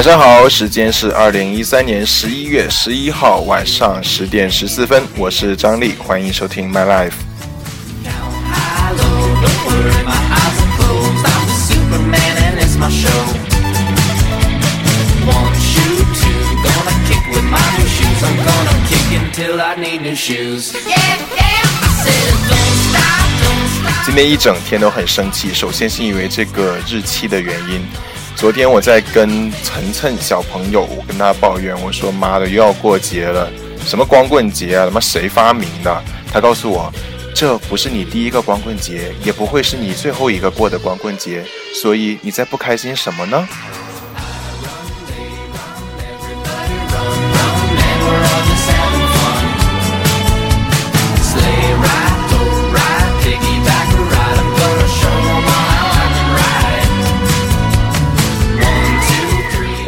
晚上好，时间是二零一三年十一月十一号晚上十点十四分，我是张力，欢迎收听 My Life。今天一整天都很生气，首先是因为这个日期的原因。昨天我在跟晨晨小朋友，我跟他抱怨，我说妈的又要过节了，什么光棍节啊，他妈谁发明的？他告诉我，这不是你第一个光棍节，也不会是你最后一个过的光棍节，所以你在不开心什么呢？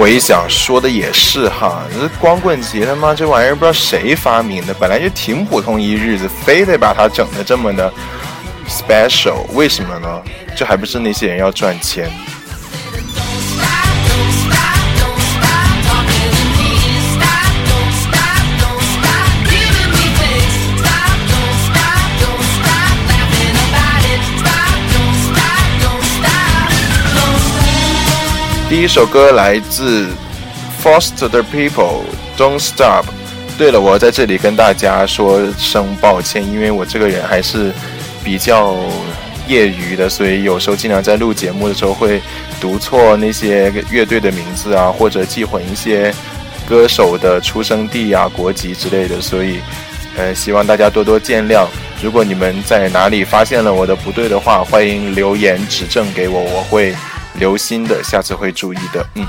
回想，说的也是哈，这光棍节他妈这玩意儿不知道谁发明的，本来就挺普通一日子，非得把它整的这么的 special，为什么呢？这还不是那些人要赚钱。一首歌来自 Foster the People，Don't Stop。对了，我在这里跟大家说声抱歉，因为我这个人还是比较业余的，所以有时候经常在录节目的时候会读错那些乐队的名字啊，或者记混一些歌手的出生地啊、国籍之类的，所以呃，希望大家多多见谅。如果你们在哪里发现了我的不对的话，欢迎留言指正给我，我会。留心的，下次会注意的。嗯。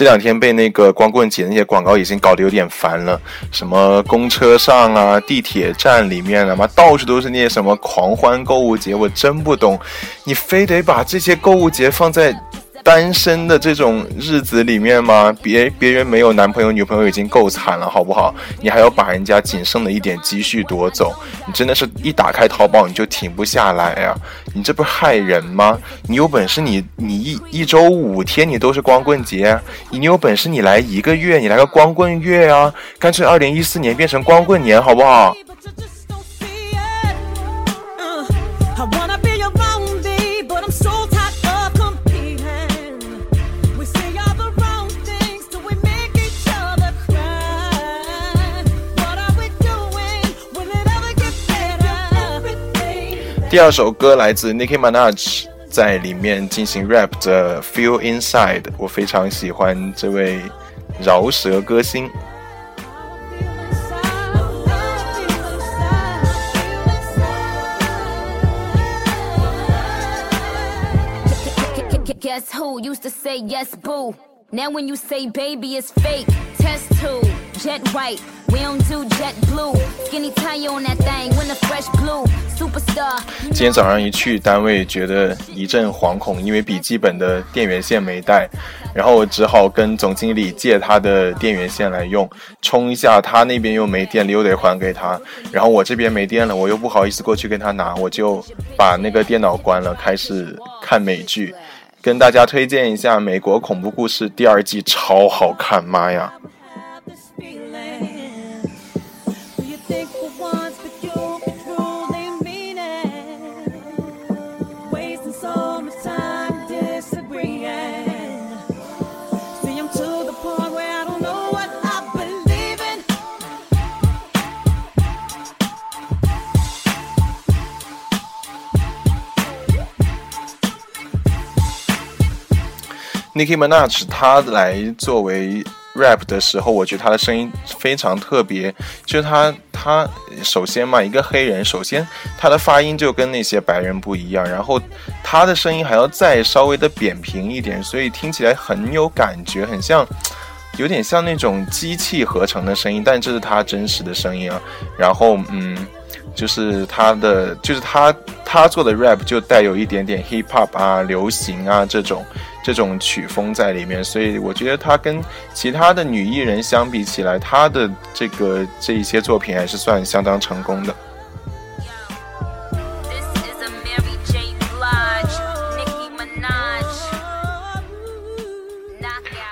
这两天被那个光棍节那些广告已经搞得有点烦了，什么公车上啊、地铁站里面啊，妈到处都是那些什么狂欢购物节，我真不懂，你非得把这些购物节放在。单身的这种日子里面吗？别别人没有男朋友女朋友已经够惨了，好不好？你还要把人家仅剩的一点积蓄夺走，你真的是一打开淘宝你就停不下来呀！你这不害人吗？你有本事你你一一周五天你都是光棍节，你有本事你来一个月，你来个光棍月啊！干脆二零一四年变成光棍年，好不好？第二首歌来自 Nicki Minaj，在里面进行 rap 的 Feel Inside，我非常喜欢这位饶舌歌星。Guess who used to say yes, boo? Now when you say baby, it's fake. Test two, jet white. 今天早上一去单位，觉得一阵惶恐，因为笔记本的电源线没带，然后我只好跟总经理借他的电源线来用，充一下。他那边又没电了，又得还给他。然后我这边没电了，我又不好意思过去跟他拿，我就把那个电脑关了，开始看美剧。跟大家推荐一下《美国恐怖故事》第二季，超好看，妈呀！Nicki Minaj，他来作为 rap 的时候，我觉得他的声音非常特别。就是他，他首先嘛，一个黑人，首先他的发音就跟那些白人不一样，然后他的声音还要再稍微的扁平一点，所以听起来很有感觉，很像，有点像那种机器合成的声音，但这是他真实的声音啊。然后，嗯。就是他的，就是他他做的 rap 就带有一点点 hip hop 啊、流行啊这种这种曲风在里面，所以我觉得她跟其他的女艺人相比起来，她的这个这一些作品还是算相当成功的。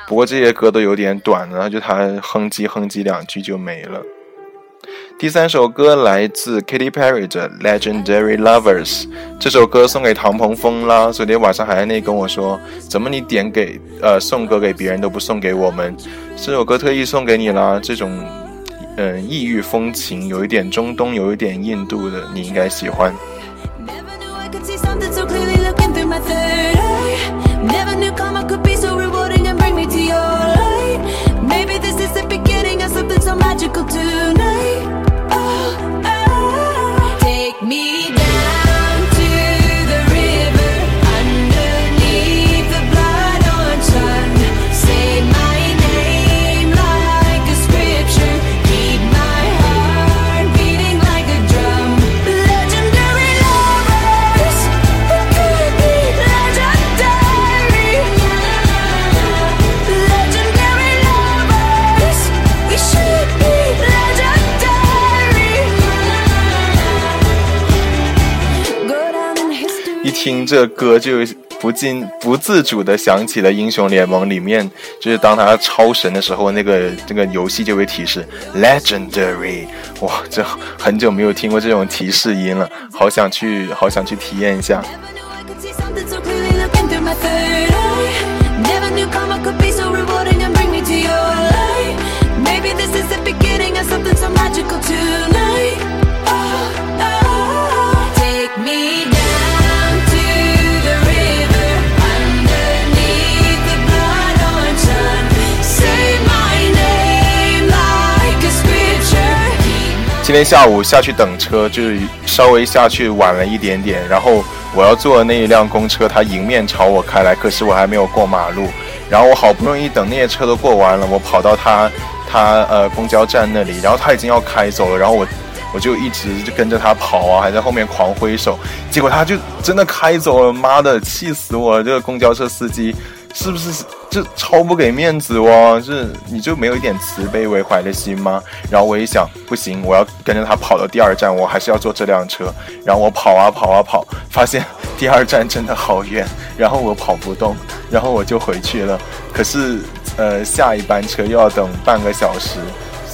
不过这些歌都有点短了，就他哼唧哼唧两句就没了。第三首歌来自 Katy Perry 的《Legendary Lovers》，这首歌送给唐鹏峰啦。昨天晚上还在那跟我说，怎么你点给呃送歌给别人都不送给我们？这首歌特意送给你啦。这种嗯异域风情，有一点中东，有一点印度的，你应该喜欢。听这歌就不禁不自主的想起了英雄联盟里面，就是当他超神的时候，那个这个游戏就会提示 Legendary，哇，这很久没有听过这种提示音了，好想去，好想去体验一下。今天下午下去等车，就是稍微下去晚了一点点。然后我要坐的那一辆公车，它迎面朝我开来，可是我还没有过马路。然后我好不容易等那些车都过完了，我跑到他他呃公交站那里，然后他已经要开走了。然后我我就一直就跟着他跑啊，还在后面狂挥手。结果他就真的开走了，妈的，气死我了！这个公交车司机。是不是就超不给面子哦？是你就没有一点慈悲为怀的心吗？然后我一想，不行，我要跟着他跑到第二站，我还是要坐这辆车。然后我跑啊跑啊跑，发现第二站真的好远，然后我跑不动，然后我就回去了。可是，呃，下一班车又要等半个小时，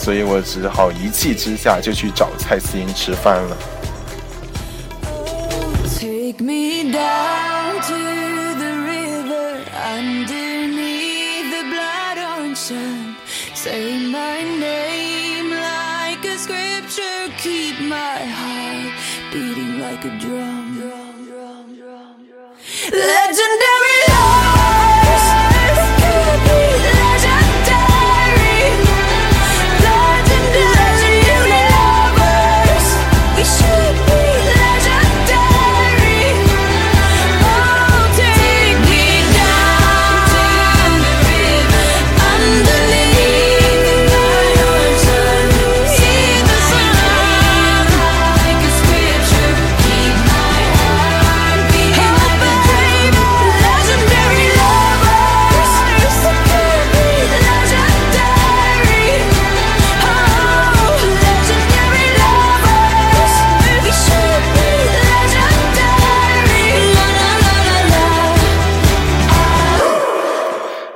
所以我只好一气之下就去找蔡思英吃饭了。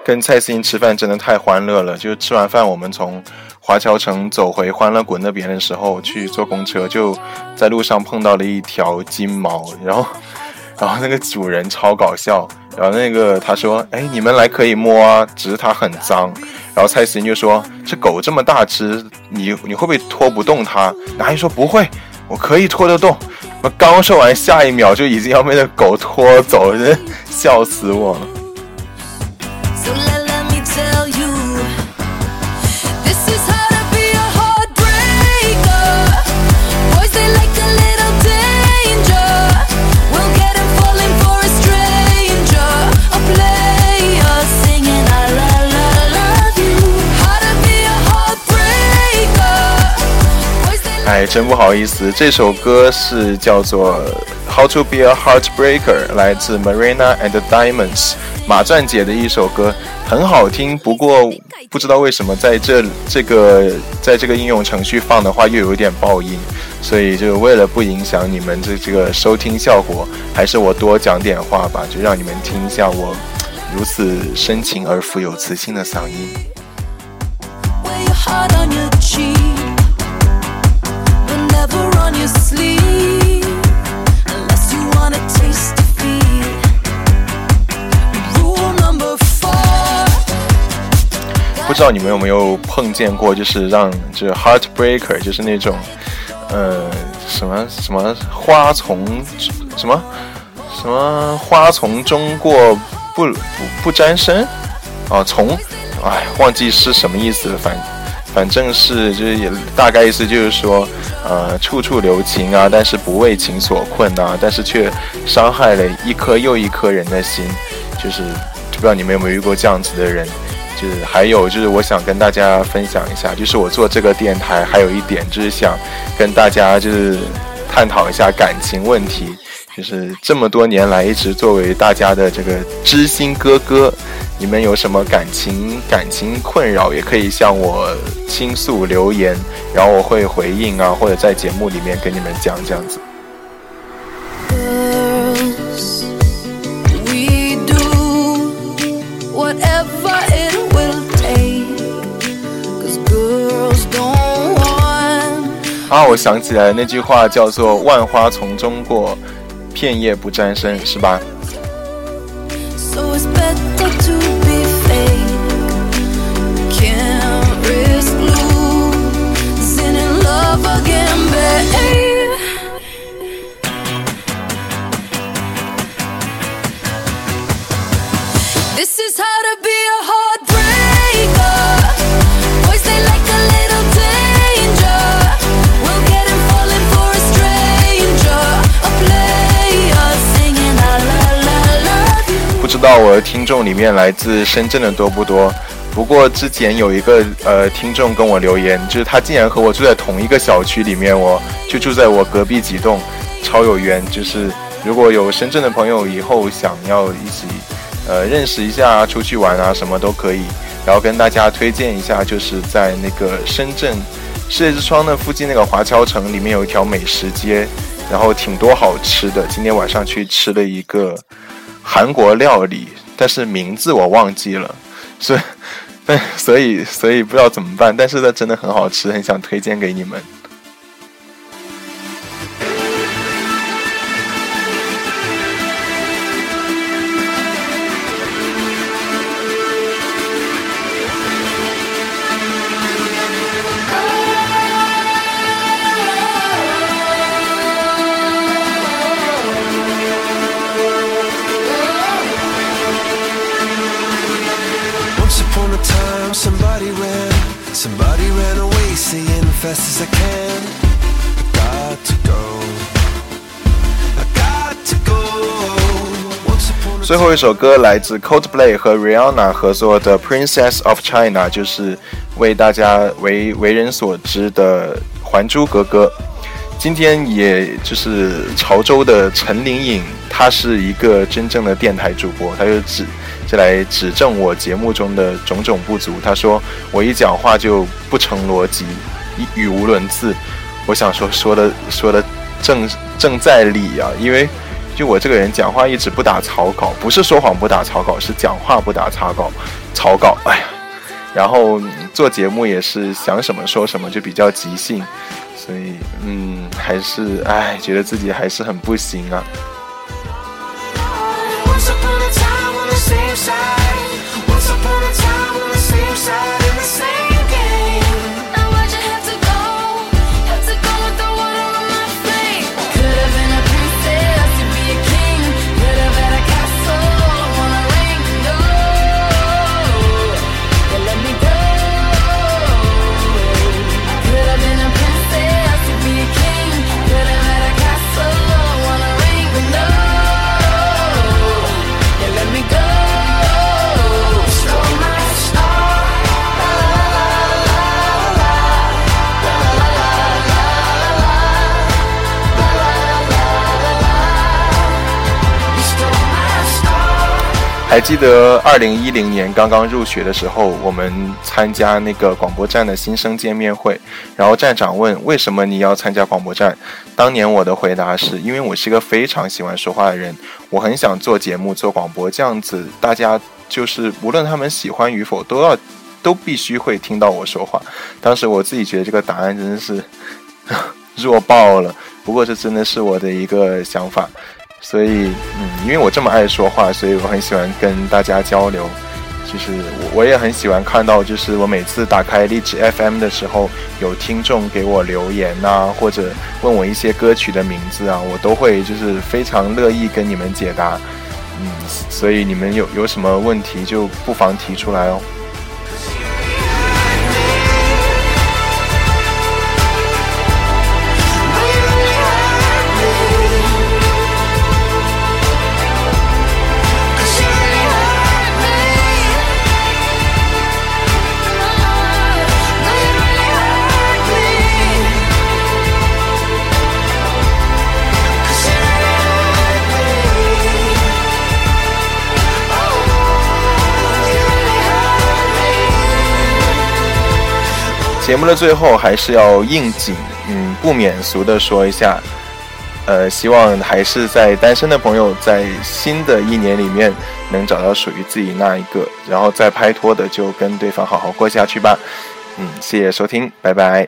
跟蔡思音吃饭真的太欢乐了！就吃完饭，我们从华侨城走回欢乐谷那边的时候，去坐公车，就在路上碰到了一条金毛，然后，然后那个主人超搞笑，然后那个他说：“哎，你们来可以摸啊，只是它很脏。”然后蔡思音就说：“这狗这么大只，你你会不会拖不动它？”男人说：“不会，我可以拖得动。”我刚说完，下一秒就已经要被那狗拖走，了笑死我了。哎，真不好意思，这首歌是叫做《How to Be a Heartbreaker》，来自 Marina and Diamonds 马钻姐的一首歌，很好听。不过不知道为什么在这这个在这个应用程序放的话又有点爆音，所以就为了不影响你们这这个收听效果，还是我多讲点话吧，就让你们听一下我如此深情而富有磁性的嗓音。不知道你们有没有碰见过，就是让就是 heartbreaker，就是那种，呃，什么什么花丛，什么什么花丛中过不不不沾身，啊，从，哎，忘记是什么意思了，反反正是就是也大概意思就是说，呃，处处留情啊，但是不为情所困啊，但是却伤害了一颗又一颗人的心，就是不知道你们有没有遇过这样子的人。就是还有就是我想跟大家分享一下，就是我做这个电台还有一点就是想跟大家就是探讨一下感情问题，就是这么多年来一直作为大家的这个知心哥哥，你们有什么感情感情困扰也可以向我倾诉留言，然后我会回应啊，或者在节目里面跟你们讲这样子。啊，我想起来那句话叫做“万花丛中过，片叶不沾身”，是吧？众里面来自深圳的多不多？不过之前有一个呃听众跟我留言，就是他竟然和我住在同一个小区里面，我就住在我隔壁几栋，超有缘。就是如果有深圳的朋友以后想要一起呃认识一下、出去玩啊，什么都可以。然后跟大家推荐一下，就是在那个深圳世界之窗的附近那个华侨城里面有一条美食街，然后挺多好吃的。今天晚上去吃了一个。韩国料理，但是名字我忘记了，所以，所以，所以不知道怎么办。但是它真的很好吃，很想推荐给你们。最后一首歌来自 Coldplay 和 Rihanna 合作的《Princess of China》，就是为大家为为人所知的《还珠格格》。今天也就是潮州的陈玲颖，她是一个真正的电台主播，她就指就来指正我节目中的种种不足。他说我一讲话就不成逻辑，语无伦次。我想说说的说的正正在理啊，因为。就我这个人讲话一直不打草稿，不是说谎不打草稿，是讲话不打草稿。草稿，哎呀，然后做节目也是想什么说什么，就比较即兴，所以嗯，还是哎，觉得自己还是很不行啊。side. 还记得二零一零年刚刚入学的时候，我们参加那个广播站的新生见面会，然后站长问为什么你要参加广播站？当年我的回答是因为我是一个非常喜欢说话的人，我很想做节目做广播，这样子大家就是无论他们喜欢与否，都要都必须会听到我说话。当时我自己觉得这个答案真的是 弱爆了，不过这真的是我的一个想法。所以，嗯，因为我这么爱说话，所以我很喜欢跟大家交流。就是我我也很喜欢看到，就是我每次打开荔枝 FM 的时候，有听众给我留言呐，或者问我一些歌曲的名字啊，我都会就是非常乐意跟你们解答。嗯，所以你们有有什么问题就不妨提出来哦。节目的最后还是要应景，嗯，不免俗的说一下，呃，希望还是在单身的朋友在新的一年里面能找到属于自己那一个，然后再拍拖的就跟对方好好过下去吧，嗯，谢谢收听，拜拜。